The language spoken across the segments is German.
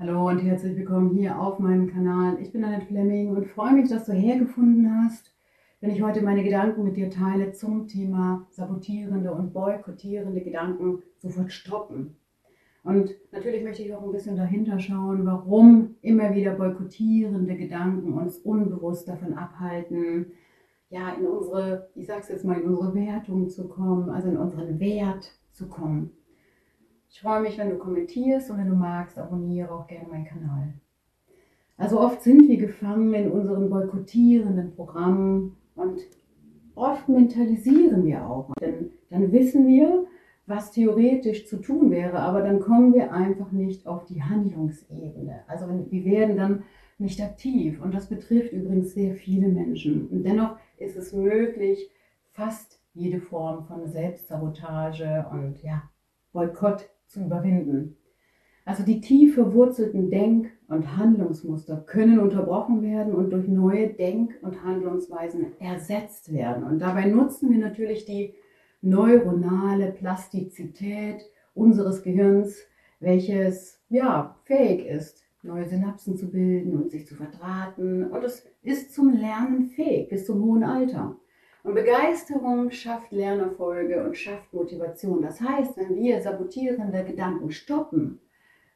Hallo und herzlich willkommen hier auf meinem Kanal. Ich bin Annette Fleming und freue mich, dass du hergefunden hast, wenn ich heute meine Gedanken mit dir teile zum Thema sabotierende und boykottierende Gedanken sofort stoppen. Und natürlich möchte ich auch ein bisschen dahinter schauen, warum immer wieder boykottierende Gedanken uns unbewusst davon abhalten, ja, in unsere, ich sag's jetzt mal, in unsere Wertung zu kommen, also in unseren Wert zu kommen. Ich freue mich, wenn du kommentierst und wenn du magst, abonniere auch gerne meinen Kanal. Also oft sind wir gefangen in unseren boykottierenden Programmen und oft mentalisieren wir auch. Denn dann wissen wir, was theoretisch zu tun wäre, aber dann kommen wir einfach nicht auf die Handlungsebene. Also wir werden dann nicht aktiv und das betrifft übrigens sehr viele Menschen. Und dennoch ist es möglich, fast jede Form von Selbstsabotage und ja, Boykott zu überwinden. Also die tief verwurzelten Denk- und Handlungsmuster können unterbrochen werden und durch neue Denk- und Handlungsweisen ersetzt werden. Und dabei nutzen wir natürlich die neuronale Plastizität unseres Gehirns, welches ja fähig ist, neue Synapsen zu bilden und sich zu verdrahten. Und es ist zum Lernen fähig bis zum hohen Alter. Und Begeisterung schafft Lernerfolge und schafft Motivation. Das heißt, wenn wir sabotierende Gedanken stoppen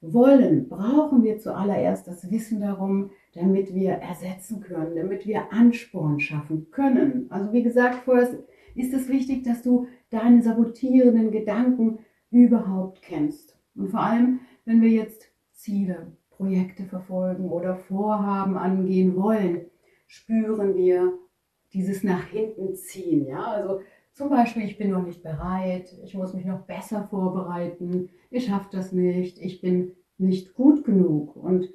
wollen, brauchen wir zuallererst das Wissen darum, damit wir ersetzen können, damit wir Ansporn schaffen können. Also wie gesagt, vorher ist es wichtig, dass du deine sabotierenden Gedanken überhaupt kennst. Und vor allem, wenn wir jetzt Ziele, Projekte verfolgen oder Vorhaben angehen wollen, spüren wir dieses nach hinten ziehen. Ja? Also zum Beispiel, ich bin noch nicht bereit, ich muss mich noch besser vorbereiten, ich schaffe das nicht, ich bin nicht gut genug. Und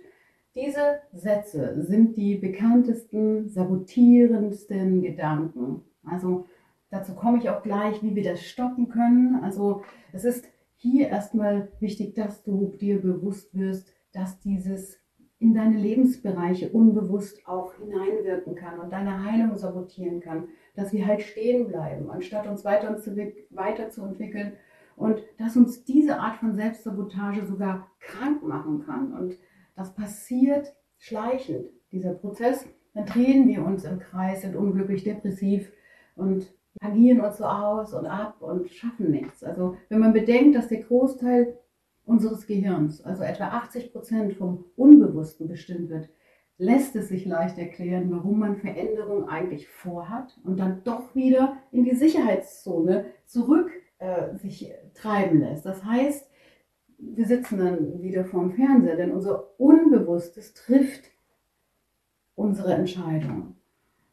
diese Sätze sind die bekanntesten, sabotierendsten Gedanken. Also dazu komme ich auch gleich, wie wir das stoppen können. Also es ist hier erstmal wichtig, dass du dir bewusst wirst, dass dieses in deine Lebensbereiche unbewusst auch hineinwirken kann und deine Heilung sabotieren kann, dass wir halt stehen bleiben, anstatt uns weiterzuentwickeln und dass uns diese Art von Selbstsabotage sogar krank machen kann. Und das passiert schleichend, dieser Prozess. Dann drehen wir uns im Kreis, sind unglücklich, depressiv und agieren uns so aus und ab und schaffen nichts. Also wenn man bedenkt, dass der Großteil unseres Gehirns, also etwa 80 Prozent vom Unbewussten bestimmt wird, lässt es sich leicht erklären, warum man Veränderungen eigentlich vorhat und dann doch wieder in die Sicherheitszone zurück äh, sich treiben lässt. Das heißt, wir sitzen dann wieder vorm Fernseher, denn unser Unbewusstes trifft unsere Entscheidung.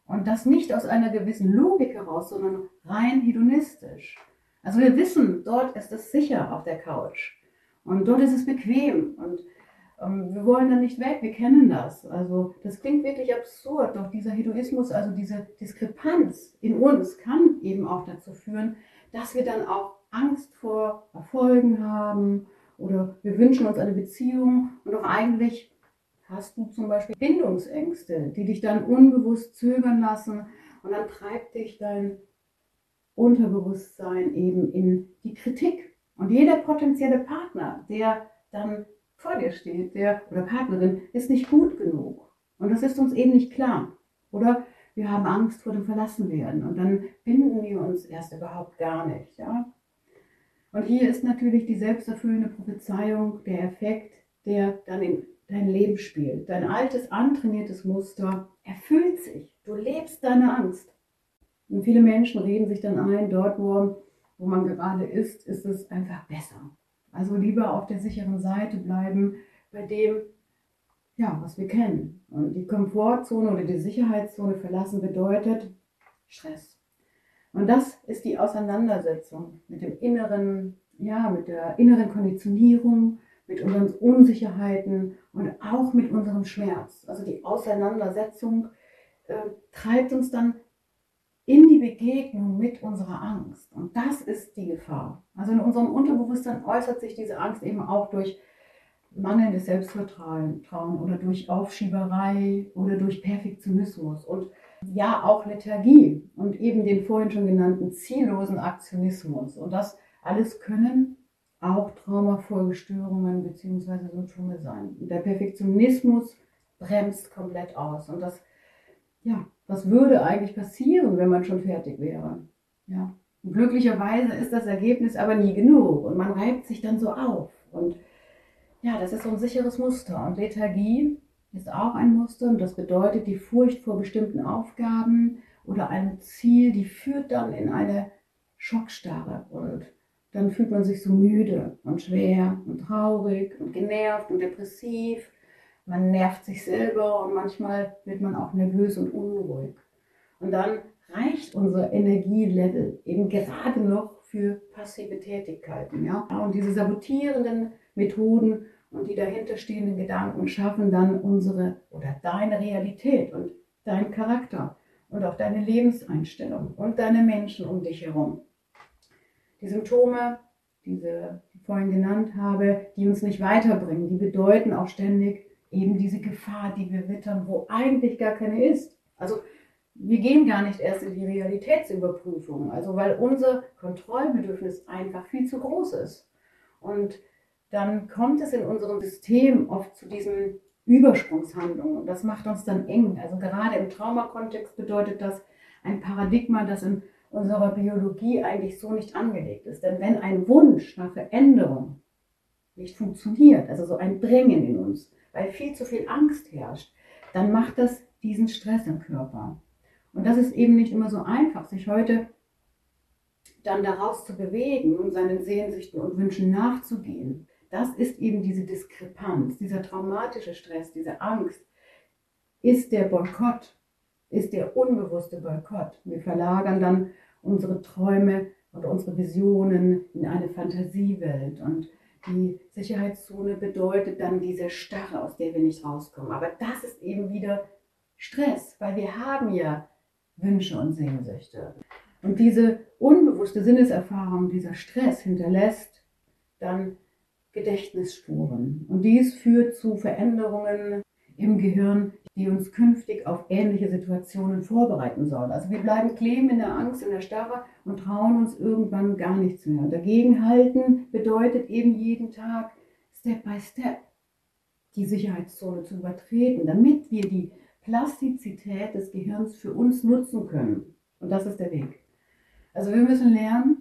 Und das nicht aus einer gewissen Logik heraus, sondern rein hedonistisch. Also wir wissen, dort ist es sicher auf der Couch. Und dort ist es bequem. Und ähm, wir wollen da nicht weg, wir kennen das. Also das klingt wirklich absurd, doch dieser Hedoismus, also diese Diskrepanz in uns kann eben auch dazu führen, dass wir dann auch Angst vor Erfolgen haben oder wir wünschen uns eine Beziehung. Und doch eigentlich hast du zum Beispiel Bindungsängste, die dich dann unbewusst zögern lassen. Und dann treibt dich dein Unterbewusstsein eben in die Kritik und jeder potenzielle Partner, der dann vor dir steht, der oder Partnerin, ist nicht gut genug. Und das ist uns eben nicht klar. Oder wir haben Angst vor dem Verlassenwerden und dann binden wir uns erst überhaupt gar nicht. Ja? Und hier ist natürlich die selbsterfüllende Prophezeiung der Effekt, der dann in dein Leben spielt. Dein altes, antrainiertes Muster erfüllt sich. Du lebst deine Angst. Und viele Menschen reden sich dann ein, dort, wo wo man gerade ist, ist es einfach besser. Also lieber auf der sicheren Seite bleiben, bei dem, ja, was wir kennen. Und die Komfortzone oder die Sicherheitszone verlassen bedeutet Stress. Und das ist die Auseinandersetzung mit dem inneren, ja, mit der inneren Konditionierung, mit unseren Unsicherheiten und auch mit unserem Schmerz. Also die Auseinandersetzung äh, treibt uns dann in die Begegnung mit unserer Angst. Und das ist die Gefahr. Also in unserem Unterbewusstsein äußert sich diese Angst eben auch durch mangelndes Selbstvertrauen oder durch Aufschieberei oder durch Perfektionismus und ja auch Lethargie und eben den vorhin schon genannten ziellosen Aktionismus. Und das alles können auch Traumafolgestörungen bzw. Symptome sein. Der Perfektionismus bremst komplett aus. Und das, ja, was würde eigentlich passieren, wenn man schon fertig wäre? Ja. Und glücklicherweise ist das Ergebnis aber nie genug und man reibt sich dann so auf. Und ja, das ist so ein sicheres Muster. Und Lethargie ist auch ein Muster und das bedeutet die Furcht vor bestimmten Aufgaben oder einem Ziel, die führt dann in eine Schockstarre und dann fühlt man sich so müde und schwer und traurig und genervt und depressiv. Man nervt sich selber und manchmal wird man auch nervös und unruhig. Und dann reicht unser Energielevel eben gerade noch für passive Tätigkeiten. Ja? Und diese sabotierenden Methoden und die dahinterstehenden Gedanken schaffen dann unsere oder deine Realität und deinen Charakter und auch deine Lebenseinstellung und deine Menschen um dich herum. Die Symptome, diese, die ich vorhin genannt habe, die uns nicht weiterbringen, die bedeuten auch ständig eben diese Gefahr, die wir wittern, wo eigentlich gar keine ist. Also wir gehen gar nicht erst in die Realitätsüberprüfung, also weil unser Kontrollbedürfnis einfach viel zu groß ist. Und dann kommt es in unserem System oft zu diesen Übersprungshandlungen und das macht uns dann eng. Also gerade im Traumakontext bedeutet das ein Paradigma, das in unserer Biologie eigentlich so nicht angelegt ist. Denn wenn ein Wunsch nach Veränderung nicht funktioniert, also so ein Drängen in uns, weil viel zu viel Angst herrscht, dann macht das diesen Stress im Körper. Und das ist eben nicht immer so einfach, sich heute dann daraus zu bewegen und seinen Sehnsüchten und Wünschen nachzugehen. Das ist eben diese Diskrepanz, dieser traumatische Stress, diese Angst, ist der Boykott, ist der unbewusste Boykott. Wir verlagern dann unsere Träume und unsere Visionen in eine Fantasiewelt. Und die Sicherheitszone bedeutet dann diese Starre, aus der wir nicht rauskommen. Aber das ist eben wieder Stress, weil wir haben ja Wünsche und Sehnsüchte. Und diese unbewusste Sinneserfahrung, dieser Stress hinterlässt dann Gedächtnisspuren. Und dies führt zu Veränderungen im Gehirn, die uns künftig auf ähnliche Situationen vorbereiten sollen. Also wir bleiben kleben in der Angst, in der Starre und trauen uns irgendwann gar nichts mehr. Dagegenhalten bedeutet eben jeden Tag Step by Step die Sicherheitszone zu übertreten, damit wir die Plastizität des Gehirns für uns nutzen können. Und das ist der Weg. Also wir müssen lernen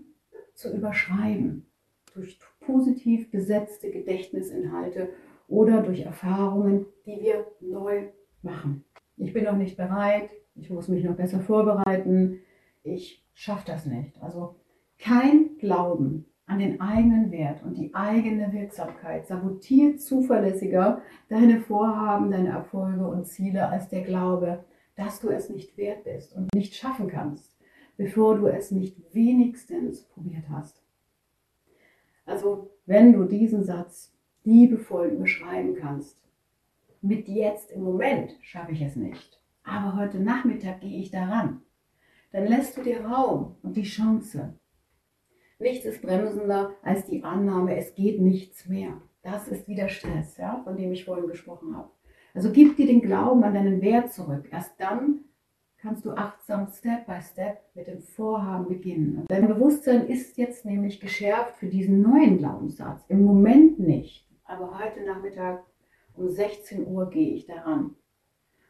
zu überschreiben durch positiv besetzte Gedächtnisinhalte oder durch Erfahrungen, die wir neu machen. Ich bin noch nicht bereit, ich muss mich noch besser vorbereiten, ich schaffe das nicht. Also kein Glauben an den eigenen Wert und die eigene Wirksamkeit sabotiert zuverlässiger deine Vorhaben, deine Erfolge und Ziele als der Glaube, dass du es nicht wert bist und nicht schaffen kannst, bevor du es nicht wenigstens probiert hast. Also wenn du diesen Satz liebevoll überschreiben kannst. Mit jetzt im Moment schaffe ich es nicht, aber heute Nachmittag gehe ich daran. Dann lässt du dir Raum und die Chance. Nichts ist bremsender als die Annahme, es geht nichts mehr. Das ist wieder Stress, ja, von dem ich vorhin gesprochen habe. Also gib dir den Glauben an deinen Wert zurück. Erst dann kannst du achtsam Step by Step mit dem Vorhaben beginnen. Dein Bewusstsein ist jetzt nämlich geschärft für diesen neuen Glaubenssatz. Im Moment nicht aber heute Nachmittag um 16 Uhr gehe ich daran.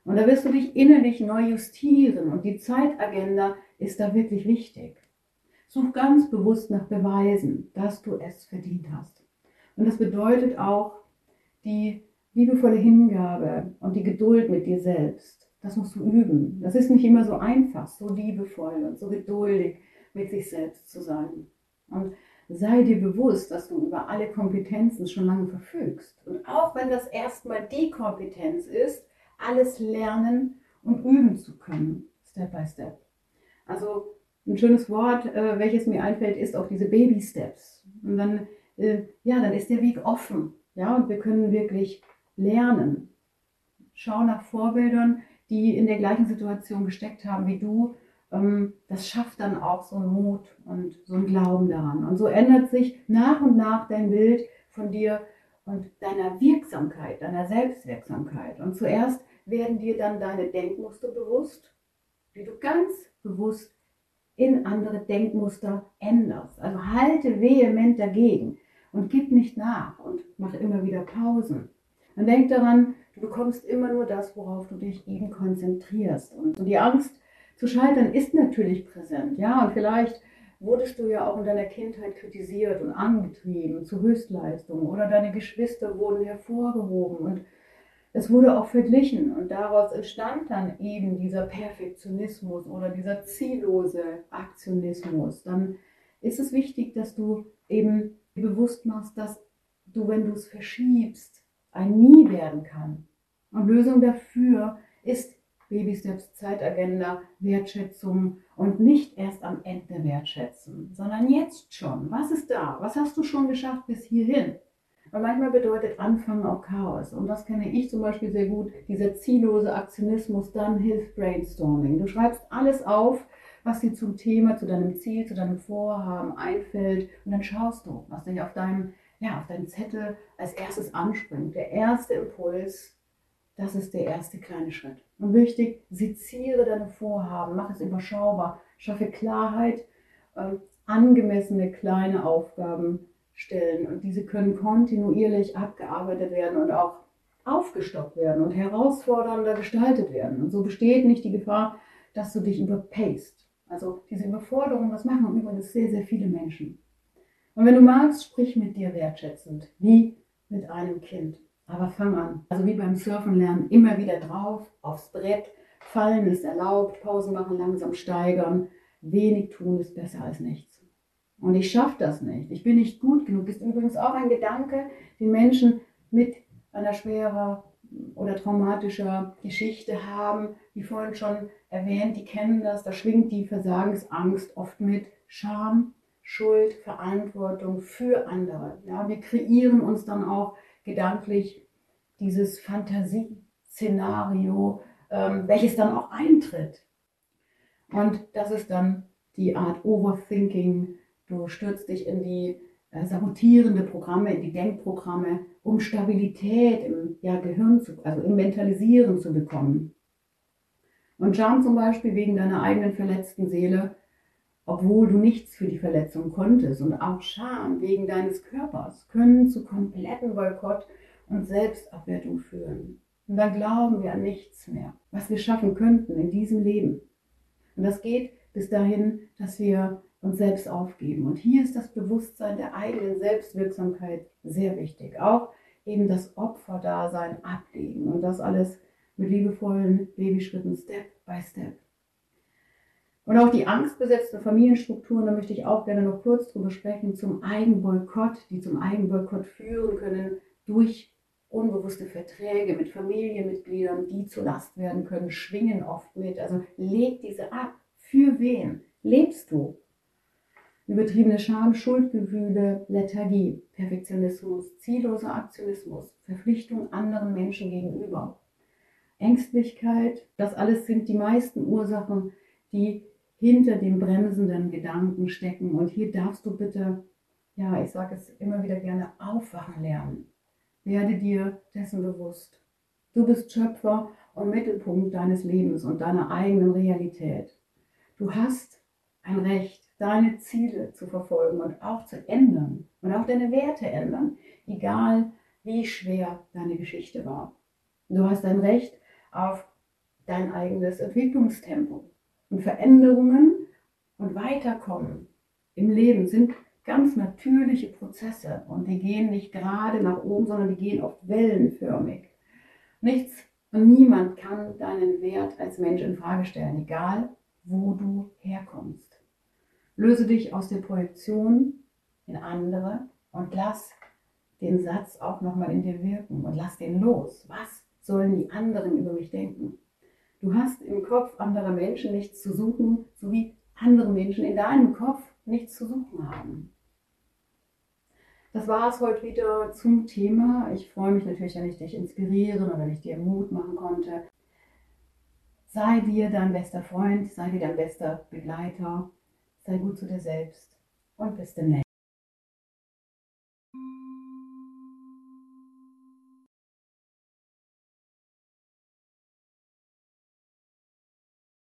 Und da wirst du dich innerlich neu justieren und die Zeitagenda ist da wirklich wichtig. Such ganz bewusst nach Beweisen, dass du es verdient hast. Und das bedeutet auch die liebevolle Hingabe und die Geduld mit dir selbst. Das musst du üben. Das ist nicht immer so einfach, so liebevoll und so geduldig mit sich selbst zu sein. Und sei dir bewusst, dass du über alle Kompetenzen schon lange verfügst. Und auch wenn das erstmal die Kompetenz ist, alles lernen und üben zu können, Step by Step. Also ein schönes Wort, äh, welches mir einfällt, ist auch diese Baby Steps. Und dann, äh, ja, dann ist der Weg offen. Ja, und wir können wirklich lernen. Schau nach Vorbildern, die in der gleichen Situation gesteckt haben wie du das schafft dann auch so einen Mut und so einen Glauben daran. Und so ändert sich nach und nach dein Bild von dir und deiner Wirksamkeit, deiner Selbstwirksamkeit. Und zuerst werden dir dann deine Denkmuster bewusst, wie du ganz bewusst in andere Denkmuster änderst. Also halte vehement dagegen und gib nicht nach und mach immer wieder Pausen. Und denk daran, du bekommst immer nur das, worauf du dich eben konzentrierst. Und die Angst zu scheitern ist natürlich präsent. Ja, und vielleicht wurdest du ja auch in deiner Kindheit kritisiert und angetrieben zu Höchstleistungen oder deine Geschwister wurden hervorgehoben und es wurde auch verglichen und daraus entstand dann eben dieser Perfektionismus oder dieser ziellose Aktionismus. Dann ist es wichtig, dass du eben bewusst machst, dass du, wenn du es verschiebst, ein Nie werden kann. Und Lösung dafür ist Baby Steps Zeitagenda, Wertschätzung und nicht erst am Ende wertschätzen, sondern jetzt schon. Was ist da? Was hast du schon geschafft bis hierhin? Und manchmal bedeutet Anfangen auch Chaos. Und das kenne ich zum Beispiel sehr gut. Dieser ziellose Aktionismus, dann hilft Brainstorming. Du schreibst alles auf, was dir zum Thema, zu deinem Ziel, zu deinem Vorhaben einfällt. Und dann schaust du, was dich auf deinem, ja, auf deinem Zettel als erstes anspringt. Der erste Impuls, das ist der erste kleine Schritt. Und wichtig, seziere deine Vorhaben, mach es überschaubar, schaffe Klarheit, äh, angemessene kleine Aufgaben stellen. Und diese können kontinuierlich abgearbeitet werden und auch aufgestockt werden und herausfordernder gestaltet werden. Und so besteht nicht die Gefahr, dass du dich überpaced. Also diese Überforderung, das machen übrigens sehr, sehr viele Menschen. Und wenn du magst, sprich mit dir wertschätzend, wie mit einem Kind. Aber fang an. Also wie beim Surfen lernen, immer wieder drauf, aufs Brett. Fallen ist erlaubt, Pausen machen, langsam steigern. Wenig tun ist besser als nichts. Und ich schaffe das nicht. Ich bin nicht gut genug. Ist übrigens auch ein Gedanke, den Menschen mit einer schwerer oder traumatischer Geschichte haben, wie vorhin schon erwähnt, die kennen das, da schwingt die Versagensangst oft mit Scham, Schuld, Verantwortung für andere. Ja, wir kreieren uns dann auch gedanklich dieses Fantasieszenario, ähm, welches dann auch eintritt. Und das ist dann die Art Overthinking. Du stürzt dich in die äh, sabotierende Programme, in die Denkprogramme, um Stabilität im ja, Gehirn, zu, also im Mentalisieren zu bekommen. Und Scham zum Beispiel wegen deiner eigenen verletzten Seele obwohl du nichts für die Verletzung konntest. Und auch Scham wegen deines Körpers können zu kompletten Boykott und Selbstabwertung führen. Und dann glauben wir an nichts mehr, was wir schaffen könnten in diesem Leben. Und das geht bis dahin, dass wir uns selbst aufgeben. Und hier ist das Bewusstsein der eigenen Selbstwirksamkeit sehr wichtig. Auch eben das Opferdasein ablegen und das alles mit liebevollen Babyschritten, Step by Step. Und auch die angstbesetzten Familienstrukturen, da möchte ich auch gerne noch kurz drüber sprechen, zum Eigenboykott, die zum Eigenboykott führen können durch unbewusste Verträge mit Familienmitgliedern, die zu Last werden können, schwingen oft mit. Also leg diese ab. Für wen lebst du? Übertriebene Scham, Schuldgefühle, Lethargie, Perfektionismus, zielloser Aktionismus, Verpflichtung anderen Menschen gegenüber, Ängstlichkeit, das alles sind die meisten Ursachen, die hinter dem bremsenden Gedanken stecken. Und hier darfst du bitte, ja, ich sage es immer wieder gerne, aufwachen lernen. Werde dir dessen bewusst. Du bist Schöpfer und Mittelpunkt deines Lebens und deiner eigenen Realität. Du hast ein Recht, deine Ziele zu verfolgen und auch zu ändern und auch deine Werte ändern, egal wie schwer deine Geschichte war. Du hast ein Recht auf dein eigenes Entwicklungstempo. Und Veränderungen und Weiterkommen im Leben sind ganz natürliche Prozesse und die gehen nicht gerade nach oben, sondern die gehen oft wellenförmig. Nichts und niemand kann deinen Wert als Mensch in Frage stellen, egal wo du herkommst. Löse dich aus der Projektion in andere und lass den Satz auch nochmal in dir wirken und lass den los. Was sollen die anderen über mich denken? Du hast im Kopf anderer Menschen nichts zu suchen, so wie andere Menschen in deinem Kopf nichts zu suchen haben. Das war es heute wieder zum Thema. Ich freue mich natürlich, wenn ich dich inspirieren oder wenn ich dir Mut machen konnte. Sei dir dein bester Freund, sei dir dein bester Begleiter, sei gut zu dir selbst und bis demnächst.